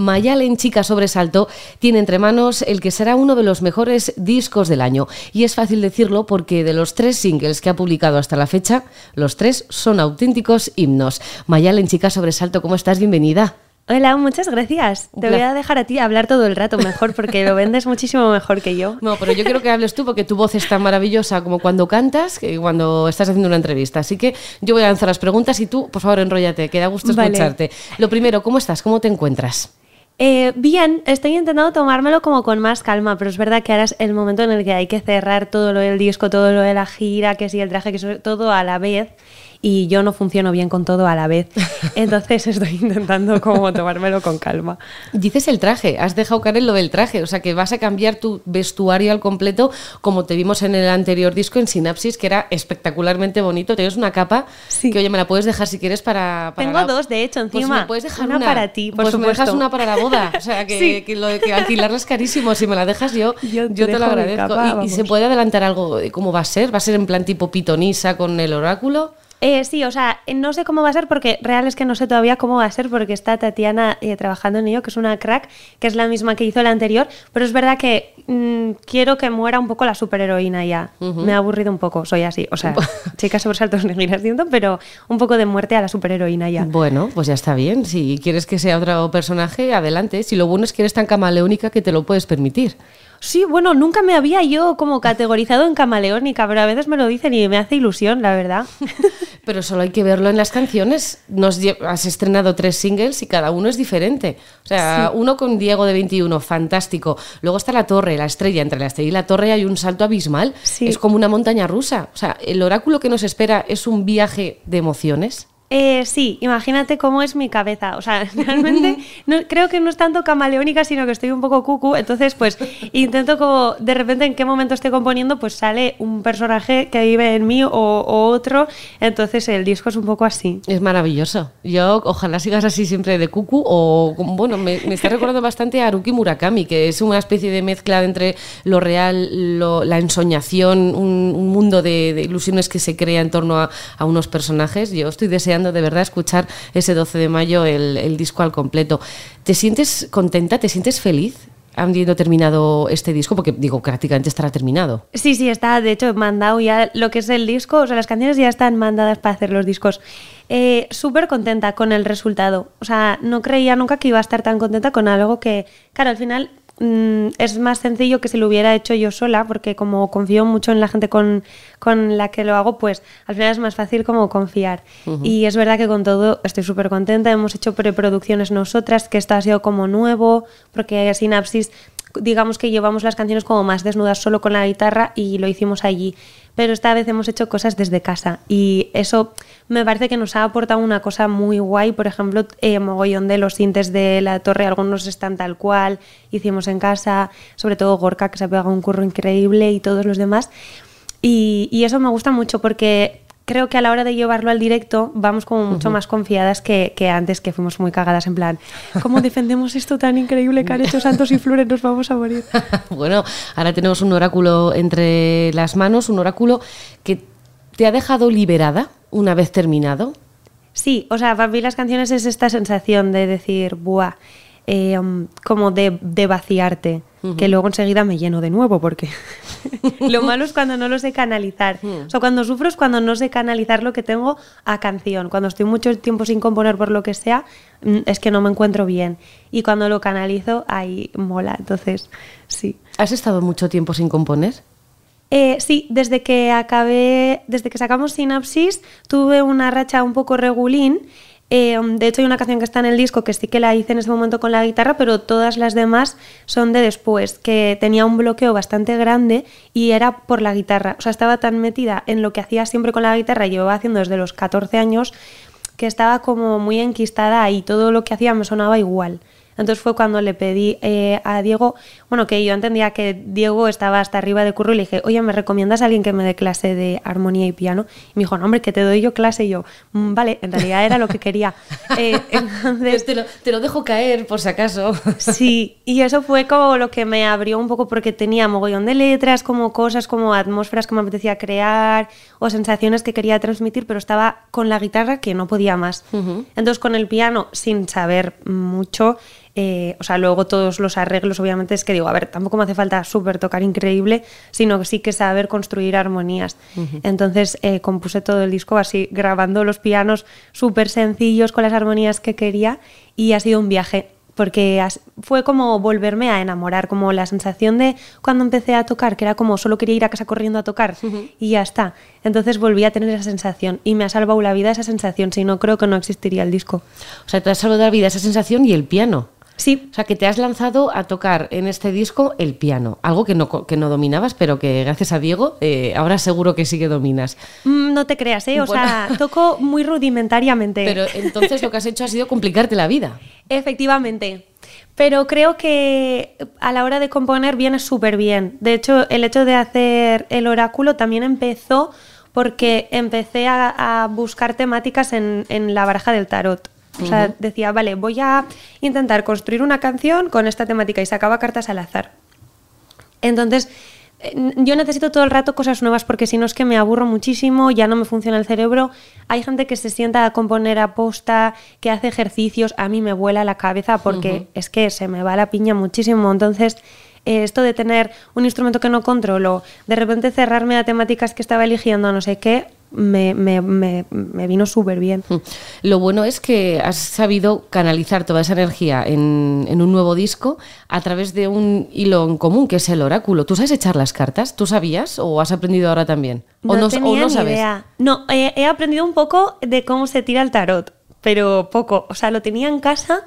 Mayalen Chica Sobresalto tiene entre manos el que será uno de los mejores discos del año. Y es fácil decirlo porque de los tres singles que ha publicado hasta la fecha, los tres son auténticos himnos. Mayalen Chica Sobresalto, ¿cómo estás? Bienvenida. Hola, muchas gracias. Te voy a dejar a ti hablar todo el rato mejor porque lo vendes muchísimo mejor que yo. No, pero yo quiero que hables tú porque tu voz es tan maravillosa como cuando cantas que cuando estás haciendo una entrevista. Así que yo voy a lanzar las preguntas y tú, por favor, enróllate, que da gusto escucharte. Lo primero, ¿cómo estás? ¿Cómo te encuentras? Eh, bien, estoy intentando tomármelo como con más calma, pero es verdad que ahora es el momento en el que hay que cerrar todo lo del disco, todo lo de la gira, que si el traje, que todo a la vez y yo no funciono bien con todo a la vez. Entonces estoy intentando como tomármelo con calma. Dices el traje, has dejado caer lo del traje, o sea que vas a cambiar tu vestuario al completo como te vimos en el anterior disco en Sinapsis, que era espectacularmente bonito. Tienes una capa que, oye, me la puedes dejar si quieres para... Tengo dos, de hecho, pues encima. me puedes dejar una, para ti, por pues supuesto. me dejas una para la boda. O sea, que, lo de que alquilarla es carísimo. Si me la dejas yo, yo te, lo agradezco. ¿Y, ¿Y, se puede adelantar algo de cómo va a ser? ¿Va a ser en plan tipo pitonisa con el oráculo? Eh, sí, o sea, no sé cómo va a ser porque real es que no sé todavía cómo va a ser porque está Tatiana eh, trabajando en ello, que es una crack, que es la misma que hizo la anterior, pero es verdad que mm, quiero que muera un poco la superheroína ya. Me ha aburrido un poco, soy así, o sea, chicas sobresaltos seguirás siendo, pero un poco de muerte a la superheroína ya. Bueno, pues ya está bien. Si quieres que sea otro personaje, adelante. Si lo bueno es que eres tan camaleónica que te lo puedes permitir. Sí, bueno, nunca me había yo como categorizado en camaleónica, pero a veces me lo dicen y me hace ilusión, la verdad. pero solo hay que verlo en las canciones. Nos has estrenado tres singles y cada uno es diferente. O sea, uno con Diego de 21, fantástico. Luego está la torre, la estrella. Entre la estrella y la torre hay un salto abismal. Es como una montaña rusa. O sea, el oráculo que nos espera es un viaje de emociones. Eh, sí, imagínate cómo es mi cabeza. O sea, realmente no, creo que no es tanto camaleónica, sino que estoy un poco cucu. Entonces, pues intento como de repente en qué momento estoy componiendo, pues sale un personaje que vive en mí o, otro. Entonces el disco es un poco así. Es maravilloso. Yo ojalá sigas así siempre de cucu o bueno, me, está recordando bastante a Haruki Murakami, que es una especie de mezcla entre lo real, la ensoñación, un, mundo de, ilusiones que se crea en torno a, a unos personajes. Yo estoy deseando de verdad escuchar ese 12 de mayo el, disco al completo. ¿Te sientes contenta? ¿Te sientes feliz? habiendo terminado este disco, porque digo, prácticamente estará terminado. Sí, sí, está, de hecho, mandado ya lo que es el disco, o sea, las canciones ya están mandadas para hacer los discos. Eh, Súper contenta con el resultado. O sea, no creía nunca que iba a estar tan contenta con algo que, claro, al final Mm, es más sencillo que si lo hubiera hecho yo sola, porque como confío mucho en la gente con, con la que lo hago, pues al final es más fácil como confiar. Y es verdad que con todo estoy súper contenta. Hemos hecho preproducciones nosotras, que esto ha sido como nuevo, porque Sinapsis digamos que llevamos las canciones como más desnudas solo con la guitarra y lo hicimos allí. Pero esta vez hemos hecho cosas desde casa y eso me parece que nos ha aportado una cosa muy guay. Por ejemplo, eh, mogollón de los sintes de la torre, algunos están tal cual, hicimos en casa, sobre todo Gorka que se ha pegado un curro increíble y todos los demás. Y eso me gusta mucho porque creo que a la hora de llevarlo al directo vamos como mucho más confiadas que, antes, que fuimos muy cagadas en plan, ¿cómo defendemos esto tan increíble que han hecho Santos y Flores? Nos vamos a morir. bueno, ahora tenemos un oráculo entre las manos, un oráculo que te ha dejado liberada una vez terminado. Sí, o sea, para mí las canciones es esta sensación de decir, buah, eh, um, como de, vaciarte, que luego enseguida me lleno de nuevo, porque lo malo es cuando no lo sé canalizar. O sea, cuando sufro es cuando no sé canalizar lo que tengo a canción. Cuando estoy mucho tiempo sin componer por lo que sea, mm, es que no me encuentro bien. Y cuando lo canalizo, ahí mola. Entonces, sí. ¿Has estado mucho tiempo sin componer? Eh, sí, desde que acabé, desde que sacamos Sinapsis, tuve una racha un poco regulín eh, de hecho, hay una canción que está en el disco que sí que la hice en ese momento con la guitarra, pero todas las demás son de después, que tenía un bloqueo bastante grande y era por la guitarra. O sea, estaba tan metida en lo que hacía siempre con la guitarra, llevaba haciendo desde los 14 años, que estaba como muy enquistada y todo lo que hacía me sonaba igual. Entonces fue cuando le pedí eh, a Diego, bueno, que yo entendía que Diego estaba hasta arriba de curro y le dije, oye, ¿me recomiendas a alguien que me dé clase de armonía y piano? Y me dijo, no, hombre, que te doy yo clase. Y yo, mm, vale, en realidad era lo que quería. Eh, entonces, te, lo, te, lo, dejo caer, por si acaso. sí, y eso fue como lo que me abrió un poco porque tenía mogollón de letras, como cosas, como atmósferas que me apetecía crear o sensaciones que quería transmitir, pero estaba con la guitarra que no podía más. Entonces con el piano, sin saber mucho, eh, o sea, luego todos los arreglos, obviamente, es que digo, a ver, tampoco me hace falta súper tocar increíble, sino que sí que saber construir armonías. Entonces eh, compuse todo el disco así, grabando los pianos súper sencillos con las armonías que quería y ha sido un viaje porque fue como volverme a enamorar, como la sensación de cuando empecé a tocar, que era como solo quería ir a casa corriendo a tocar y ya está. Entonces volví a tener esa sensación y me ha salvado la vida esa sensación, si no creo que no existiría el disco. O sea, te ha salvado la vida esa sensación y el piano. Sí. O sea, que te has lanzado a tocar en este disco el piano, algo que no, que no dominabas, pero que gracias a Diego eh, ahora seguro que sí que dominas. Mm, no te creas, ¿eh? O sea, toco muy rudimentariamente. Pero entonces lo que has hecho ha sido complicarte la vida. Efectivamente. Pero creo que a la hora de componer viene súper bien. De hecho, el hecho de hacer el oráculo también empezó porque empecé a, buscar temáticas en, en la baraja del tarot. O sea, decía, vale, voy a intentar construir una canción con esta temática y sacaba cartas al azar. Entonces, eh, yo necesito todo el rato cosas nuevas porque si no es que me aburro muchísimo, ya no me funciona el cerebro. Hay gente que se sienta a componer a posta, que hace ejercicios, a mí me vuela la cabeza porque es que se me va la piña muchísimo. Entonces, eh, esto de tener un instrumento que no controlo, de repente cerrarme a temáticas que estaba eligiendo, no sé qué, me, me, me, me vino súper bien. Mm. Lo bueno es que has sabido canalizar toda esa energía en, en, un nuevo disco a través de un hilo en común, que es el oráculo. ¿Tú sabes echar las cartas? ¿Tú sabías o has aprendido ahora también? ¿O no, tenía o no sabes? idea. No, he aprendido un poco de cómo se tira el tarot, pero poco. O sea, lo tenía en casa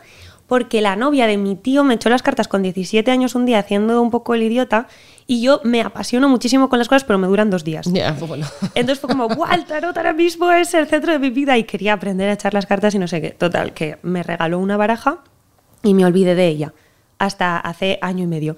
porque la novia de mi tío me echó las cartas con 17 años un día haciendo un poco el idiota y yo me apasiono muchísimo con las cosas, pero me duran dos días. Pues Entonces fue como, ¡guau! El tarot ahora mismo es el centro de mi vida y quería aprender a echar las cartas y no sé qué. Total, que me regaló una baraja y me olvidé de ella hasta hace año y medio,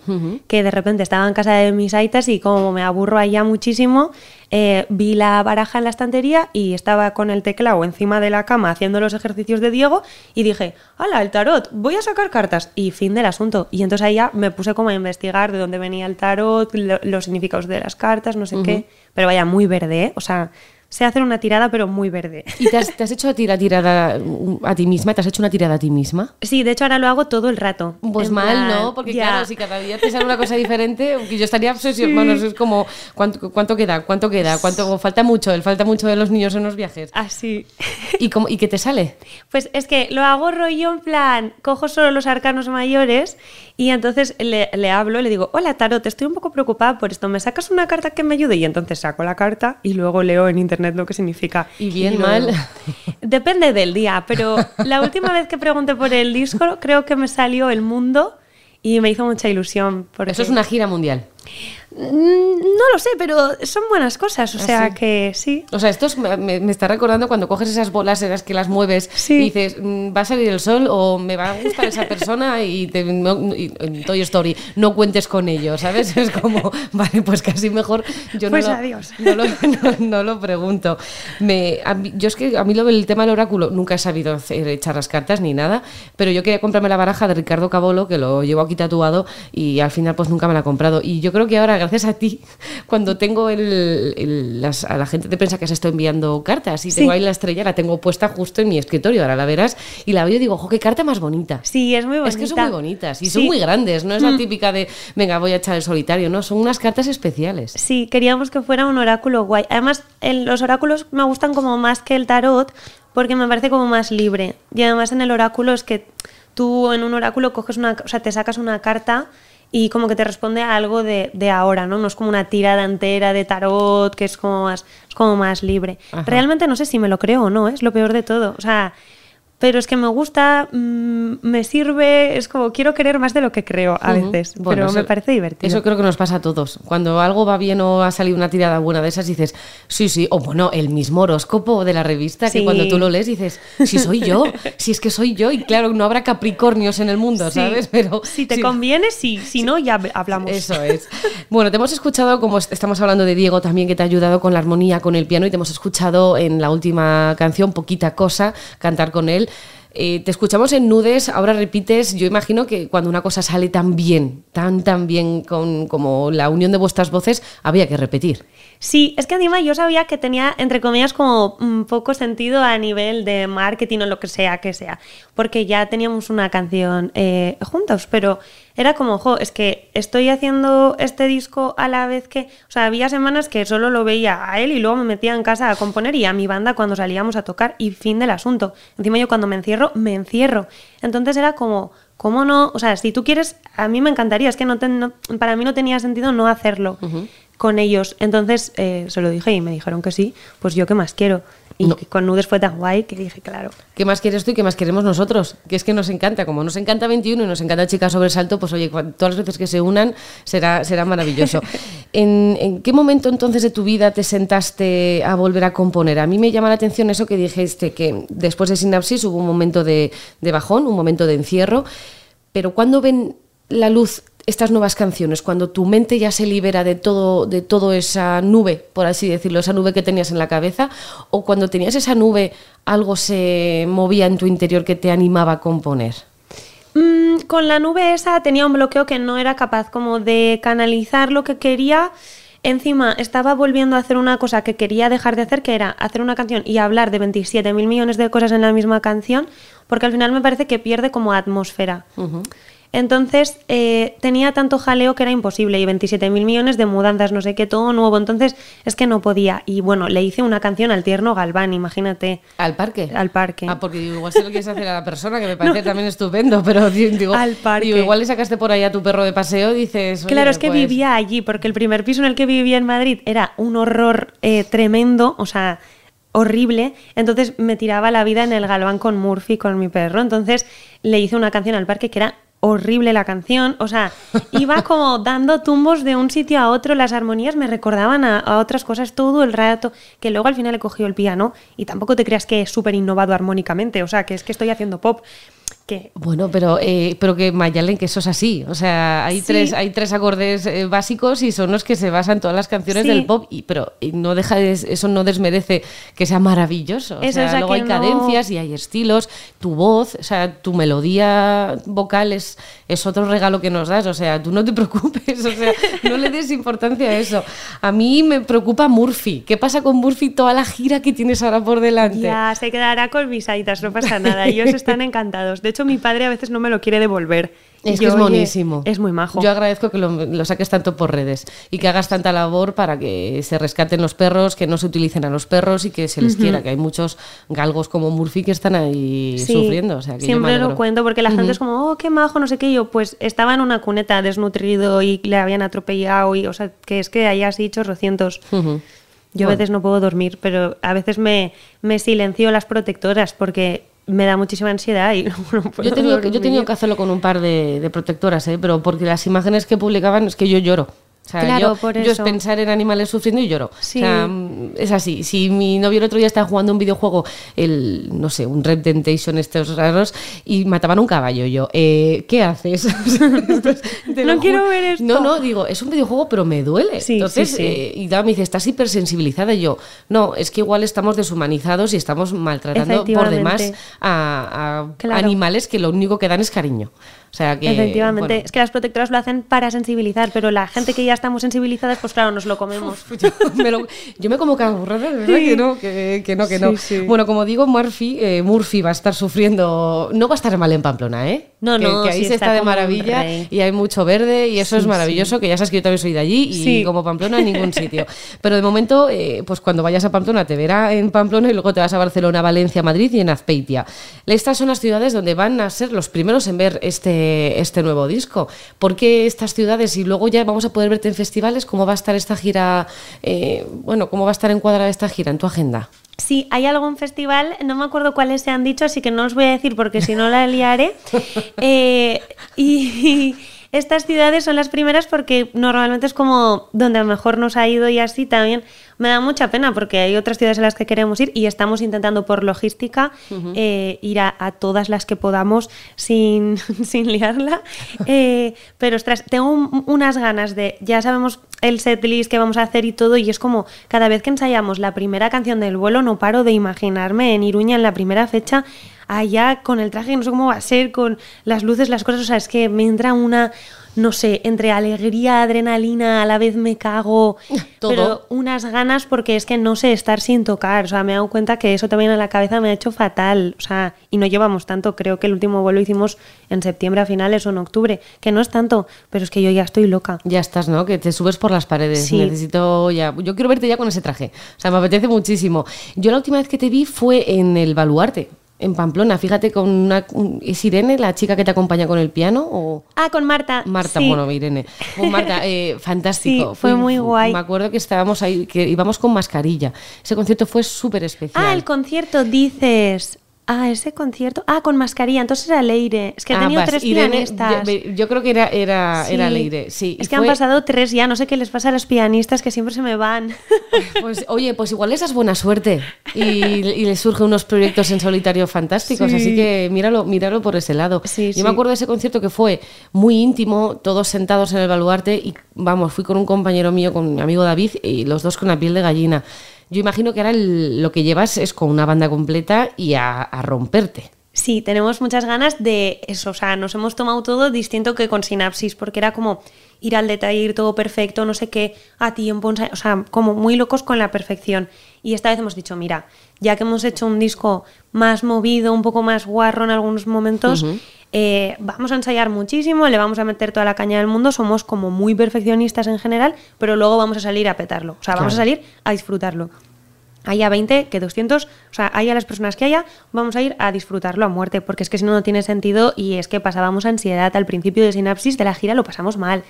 que de repente estaba en casa de mis aitas y como me aburro allá muchísimo, eh, vi la baraja en la estantería y estaba con el teclado encima de la cama haciendo los ejercicios de Diego y dije, ¡hala, el tarot! Voy a sacar cartas y fin del asunto. Y entonces ahí ya me puse como a investigar de dónde venía el tarot, los significados de las cartas, no sé qué, pero vaya, muy verde, ¿eh? O sea, sé hacer una tirada, pero muy verde. ¿Y te has, hecho a ti la tirada a ti misma? ¿Te has hecho una tirada a ti misma? Sí, de hecho ahora lo hago todo el rato. Pues mal, ¿no? Porque claro, si cada día te sale una cosa diferente, yo estaría obsesionada. es como, ¿cuánto, ¿cuánto, queda? ¿Cuánto queda? ¿Cuánto falta mucho? El falta mucho de los niños en los viajes. Así. ¿Y, cómo, ¿Y qué te sale? Pues es que lo hago rollo en plan, cojo solo los arcanos mayores y entonces le, le hablo, le digo, hola Tarot, estoy un poco preocupada por esto, ¿me sacas una carta que me ayude? Y entonces saco la carta y luego leo en internet lo que significa. ¿Y bien, mal? Depende del día, pero la última vez que pregunté por el disco creo que me salió El Mundo y me hizo mucha ilusión. Eso es una gira mundial. Mm, no lo sé, pero son buenas cosas, o sea que sí. O sea, esto me, está recordando cuando coges esas bolas en las que las mueves y dices, mm, va a salir el sol o me va a gustar esa persona y, te, en Toy Story no cuentes con ello, ¿sabes? Es como, vale, pues casi mejor yo no, pues lo, no, lo, pregunto. Me, yo es que a mí lo del tema del oráculo nunca he sabido hacer, echar las cartas ni nada, pero yo quería comprarme la baraja de Ricardo Cabolo, que lo llevo aquí tatuado y al final pues nunca me la he comprado. Y yo creo que ahora gracias a ti, cuando tengo el, a la gente de prensa que se está enviando cartas y tengo ahí la estrella, la tengo puesta justo en mi escritorio, ahora la verás, y la veo y digo, ojo, qué carta más bonita. Sí, es muy bonita. Es que son muy bonitas y son muy grandes, no es la mm. típica de, venga, voy a echar el solitario, no, son unas cartas especiales. Sí, queríamos que fuera un oráculo guay. Además, los oráculos me gustan como más que el tarot porque me parece como más libre. Y además en el oráculo es que tú en un oráculo coges una, o sea, te sacas una carta y como que te responde a algo de, de, ahora, ¿no? No es como una tirada entera de tarot, que es como más, es como más libre. Realmente no sé si me lo creo o no, ¿eh? es lo peor de todo. O sea, pero es que me gusta, mm, me sirve, es como quiero querer más de lo que creo a veces, pero me parece divertido. Eso creo que nos pasa a todos. Cuando algo va bien o ha salido una tirada buena de esas, dices, sí, sí, o bueno, el mismo horóscopo de la revista, que cuando tú lo lees dices, si soy yo, si es que soy yo, y claro, no habrá capricornios en el mundo, ¿sabes? Pero si te conviene, sí, si no, ya hablamos. Eso es. Bueno, te hemos escuchado, como estamos hablando de Diego también, que te ha ayudado con la armonía, con el piano, y te hemos escuchado en la última canción, Poquita Cosa, cantar con él. Eh, te escuchamos en nudes, ahora repites, yo imagino que cuando una cosa sale tan bien, tan tan bien con, como la unión de vuestras voces, había que repetir. Sí, es que encima yo sabía que tenía, entre comillas, como poco sentido a nivel de marketing o lo que sea que sea, porque ya teníamos una canción eh, juntos, pero era como, jo, es que estoy haciendo este disco a la vez que, o sea, había semanas que solo lo veía a él y luego me metía en casa a componer y a mi banda cuando salíamos a tocar y fin del asunto. Encima yo cuando me encierro, me encierro. Entonces era como, ¿cómo no? O sea, si tú quieres, a mí me encantaría, es que no, para mí no tenía sentido no hacerlo con ellos. Entonces eh, se lo dije y me dijeron que sí, pues yo qué más quiero. Y con Nudes fue tan guay que dije, claro. ¿Qué más quieres tú y qué más queremos nosotros? Que es que nos encanta, como nos encanta 21 y nos encanta Chicas sobre Salto, pues oye, todas las veces que se unan será, será maravilloso. ¿En, qué momento entonces de tu vida te sentaste a volver a componer? A mí me llama la atención eso que dijiste, que después de Sinapsis hubo un momento de, de bajón, un momento de encierro, pero ¿cuándo ven la luz estas nuevas canciones, cuando tu mente ya se libera de todo, de toda esa nube, por así decirlo, esa nube que tenías en la cabeza, o cuando tenías esa nube, algo se movía en tu interior que te animaba a componer? Mm, con la nube esa tenía un bloqueo que no era capaz como de canalizar lo que quería. Encima estaba volviendo a hacer una cosa que quería dejar de hacer, que era hacer una canción y hablar de 27 mil millones de cosas en la misma canción, porque al final me parece que pierde como atmósfera. Entonces eh, tenía tanto jaleo que era imposible y 27 mil millones de mudanzas, no sé qué, todo nuevo. Entonces es que no podía. Y bueno, le hice una canción al tierno Galván, imagínate. ¿Al parque? Al parque. Ah, porque igual se lo quieres hacer a la persona, que me parece también estupendo, pero digo, al parque. igual le sacaste por ahí a tu perro de paseo, dices. Claro, es que pues vivía allí, porque el primer piso en el que vivía en Madrid era un horror eh, tremendo, o sea horrible, entonces me tiraba la vida en el galván con Murphy, con mi perro, entonces le hice una canción al parque que era horrible la canción, o sea, iba como dando tumbos de un sitio a otro, las armonías me recordaban a, otras cosas todo el rato, que luego al final he cogido el piano y tampoco te creas que es súper innovado armónicamente, o sea, que es que estoy haciendo pop, bueno, pero, eh, pero que Mayalen, que eso es así. O sea, hay, tres, hay tres acordes eh, básicos y son los que se basan todas las canciones del pop, y, pero no deja eso no desmerece que sea maravilloso. O sea, luego hay cadencias y hay estilos, tu voz, o sea, tu melodía vocal es, es otro regalo que nos das. O sea, tú no te preocupes, o sea, no le des importancia a eso. A mí me preocupa Murphy. ¿Qué pasa con Murphy toda la gira que tienes ahora por delante? Ya, se quedará con visaitas, no pasa nada. Ellos están encantados. De hecho, mi padre a veces no me lo quiere devolver. Es que es monísimo. Es muy majo. Yo agradezco que lo, saques tanto por redes y que hagas tanta labor para que se rescaten los perros, que no se utilicen a los perros y que se les quiera, que hay muchos galgos como Murphy que están ahí sufriendo. siempre lo cuento porque la gente es como, oh, qué majo, no sé qué. Yo, pues estaba en una cuneta desnutrido y le habían atropellado y, o sea, que es que hayas dicho rocientos. Yo a veces no puedo dormir, pero a veces me, me silencio las protectoras porque me da muchísima ansiedad y yo, he tenido, yo he tenido que hacerlo con un par de, de protectoras, ¿eh? pero porque las imágenes que publicaban es que yo lloro claro, yo, por yo es pensar en animales sufriendo y lloro. O sea, es así. Si mi novio el otro día estaba jugando un videojuego, el, no sé, un Red Temptation estos raros, y mataban un caballo, yo, eh, ¿qué haces? no quiero ver esto. No, no, digo, es un videojuego, pero me duele. Entonces, eh, y Dama me dice, estás hipersensibilizada. Y yo, no, es que igual estamos deshumanizados y estamos maltratando por demás a, animales que lo único que dan es cariño. O sea que, Efectivamente, es que las protectoras lo hacen para sensibilizar, pero la gente que ya estamos sensibilizadas, pues claro, nos lo comemos. yo, me lo, yo me como ¿verdad? Que no, que, no, que no. Bueno, como digo, Murphy, eh, Murphy va a estar sufriendo, no va a estar mal en Pamplona, ¿eh? No, no, que ahí se está, de maravilla y hay mucho verde y eso es maravilloso, que ya sabes que yo también soy de allí y como Pamplona en ningún sitio. Pero de momento, eh, pues cuando vayas a Pamplona te verá en Pamplona y luego te vas a Barcelona, Valencia, Madrid y en Azpeitia. Estas son las ciudades donde van a ser los primeros en ver este este, nuevo disco. ¿Por qué estas ciudades? Y luego ya vamos a poder verte en festivales. ¿Cómo va a estar esta gira? Eh, bueno, ¿cómo va a estar encuadrada esta gira en tu agenda? Sí, hay algún festival, no me acuerdo cuáles se han dicho, así que no os voy a decir porque si no la liaré. Eh, y, estas ciudades son las primeras porque normalmente es como donde a lo mejor nos ha ido y así también me da mucha pena porque hay otras ciudades en las que queremos ir y estamos intentando por logística eh, ir a, todas las que podamos sin, sin liarla. Eh, pero ostras, tengo unas ganas de, ya sabemos el setlist que vamos a hacer y todo y es como cada vez que ensayamos la primera canción del vuelo no paro de imaginarme en Iruña en la primera fecha allá con el traje, no sé cómo va a ser, con las luces, las cosas, o sea, es que me entra una no sé, entre alegría, adrenalina, a la vez me cago, Todo. pero unas ganas porque es que no sé estar sin tocar, o sea, me he dado cuenta que eso también a la cabeza me ha hecho fatal, o sea, y no llevamos tanto, creo que el último vuelo hicimos en septiembre a finales o en octubre, que no es tanto, pero es que yo ya estoy loca. Ya estás, ¿no? Que te subes por las paredes. Sí. Necesito ya. Yo quiero verte ya con ese traje. O sea, me apetece muchísimo. Yo la última vez que te vi fue en el Baluarte, en Pamplona. Fíjate, con una. un- ¿Es Irene la chica que te acompaña con el piano? O. Ah, con Marta. Marta, sí. bueno, Irene. Con Marta, eh, fantástico. Sí, fue muy guay. Me acuerdo que estábamos ahí, que íbamos con mascarilla. Ese concierto fue súper especial. Ah, el concierto dices. Ah, ese concierto. Ah, con mascarilla. Entonces era Leire. Es que he Ah, tenido vas, tres Irene, pianistas. Yo, yo creo que era, era, era Sí. Leire, sí. Es que han pasado tres ya. No sé qué les pasa a los pianistas que siempre se me van. Pues oye, pues igual esa es buena suerte y, y le surgen unos proyectos en solitario fantásticos, Sí. así que míralo, míralo por ese lado. Sí, Yo me acuerdo de ese concierto que fue muy íntimo, todos sentados en el baluarte y vamos, fui con un compañero mío, con mi amigo David y los dos con la piel de gallina. Yo imagino que ahora el- lo que llevas es con una banda completa y a, a romperte. Sí, tenemos muchas ganas de eso. O sea, nos hemos tomado todo distinto que con Sinapsis, porque era como ir al detalle, ir todo perfecto, no sé qué, a tiempo, o sea, como muy locos con la perfección. Y esta vez hemos dicho, mira, ya que hemos hecho un disco más movido, un poco más guarro en algunos momentos, eh, vamos a ensayar muchísimo, le vamos a meter toda la caña del mundo, somos como muy perfeccionistas en general, pero luego vamos a salir a petarlo. O sea, vamos a salir a disfrutarlo haya 20 que 200, o sea, haya las personas que haya, vamos a ir a disfrutarlo a muerte, porque es que si no, no tiene sentido y es que pasábamos ansiedad al principio de sinapsis de la gira, lo pasamos mal.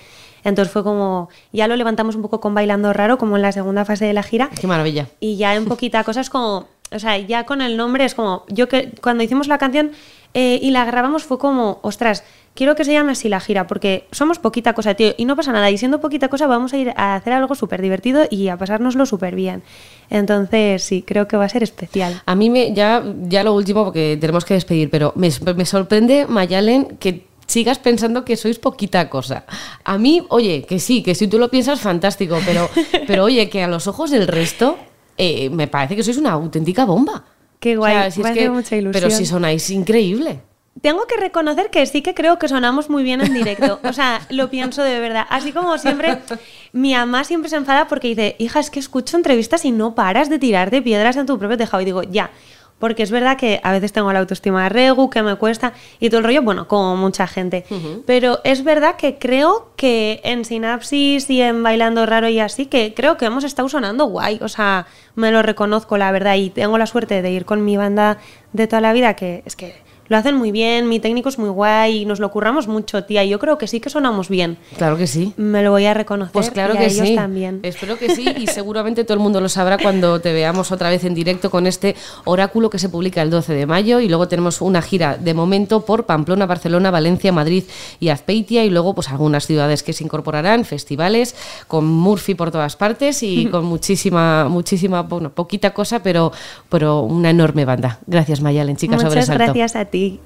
Entonces fue como, ya lo levantamos un poco con bailando raro, como en la segunda fase de la gira, Qué maravilla. y ya en poquita cosa es como, o sea, ya con el nombre es como, yo que cuando hicimos la canción eh, y la grabamos fue como, ostras, quiero que se llame así la gira, porque somos poquita cosa, tío, y no pasa nada, y siendo poquita cosa vamos a ir a hacer algo súper divertido y a pasárnoslo súper bien. Entonces, sí, creo que va a ser especial. A mí me, ya, ya lo último, porque tenemos que despedir, pero me, me sorprende, Mayalen, que sigas pensando que sois poquita cosa. A mí, oye, que sí, que si tú lo piensas, fantástico, pero, pero oye, que a los ojos del resto, eh, me parece que sois una auténtica bomba. Qué guay, si me es hace que- mucha ilusión. Pero si sonáis increíble. Tengo que reconocer que sí que creo que sonamos muy bien en directo. O sea, lo pienso de verdad. Así como siempre, mi mamá siempre se enfada porque dice, hija, es que escucho entrevistas y no paras de tirarte piedras en tu propio tejado. Y digo, ya. Porque es verdad que a veces tengo la autoestima de regu, que me cuesta y todo el rollo, bueno, como mucha gente. Pero es verdad que creo que en Sinapsis y en Bailando Raro y así, que creo que hemos estado sonando guay. O sea, me lo reconozco, la verdad. Y tengo la suerte de ir con mi banda de toda la vida, que es que lo hacen muy bien, mi técnico es muy guay, y nos lo curramos mucho, tía. y Yo creo que sí que sonamos bien. Claro que sí. Me lo voy a reconocer. Pues claro y a que ellos sí. también. Espero que sí y seguramente todo el mundo lo sabrá cuando te veamos otra vez en directo con este oráculo que se publica el 12 de mayo y luego tenemos una gira de momento por Pamplona, Barcelona, Valencia, Madrid y Azpeitia y luego pues algunas ciudades que se incorporarán, festivales con Murphy por todas partes y con muchísima muchísima bueno, poquita cosa, pero pero una enorme banda. Gracias Mayalen, chicas Muchas sobresalto. gracias a ti. healthy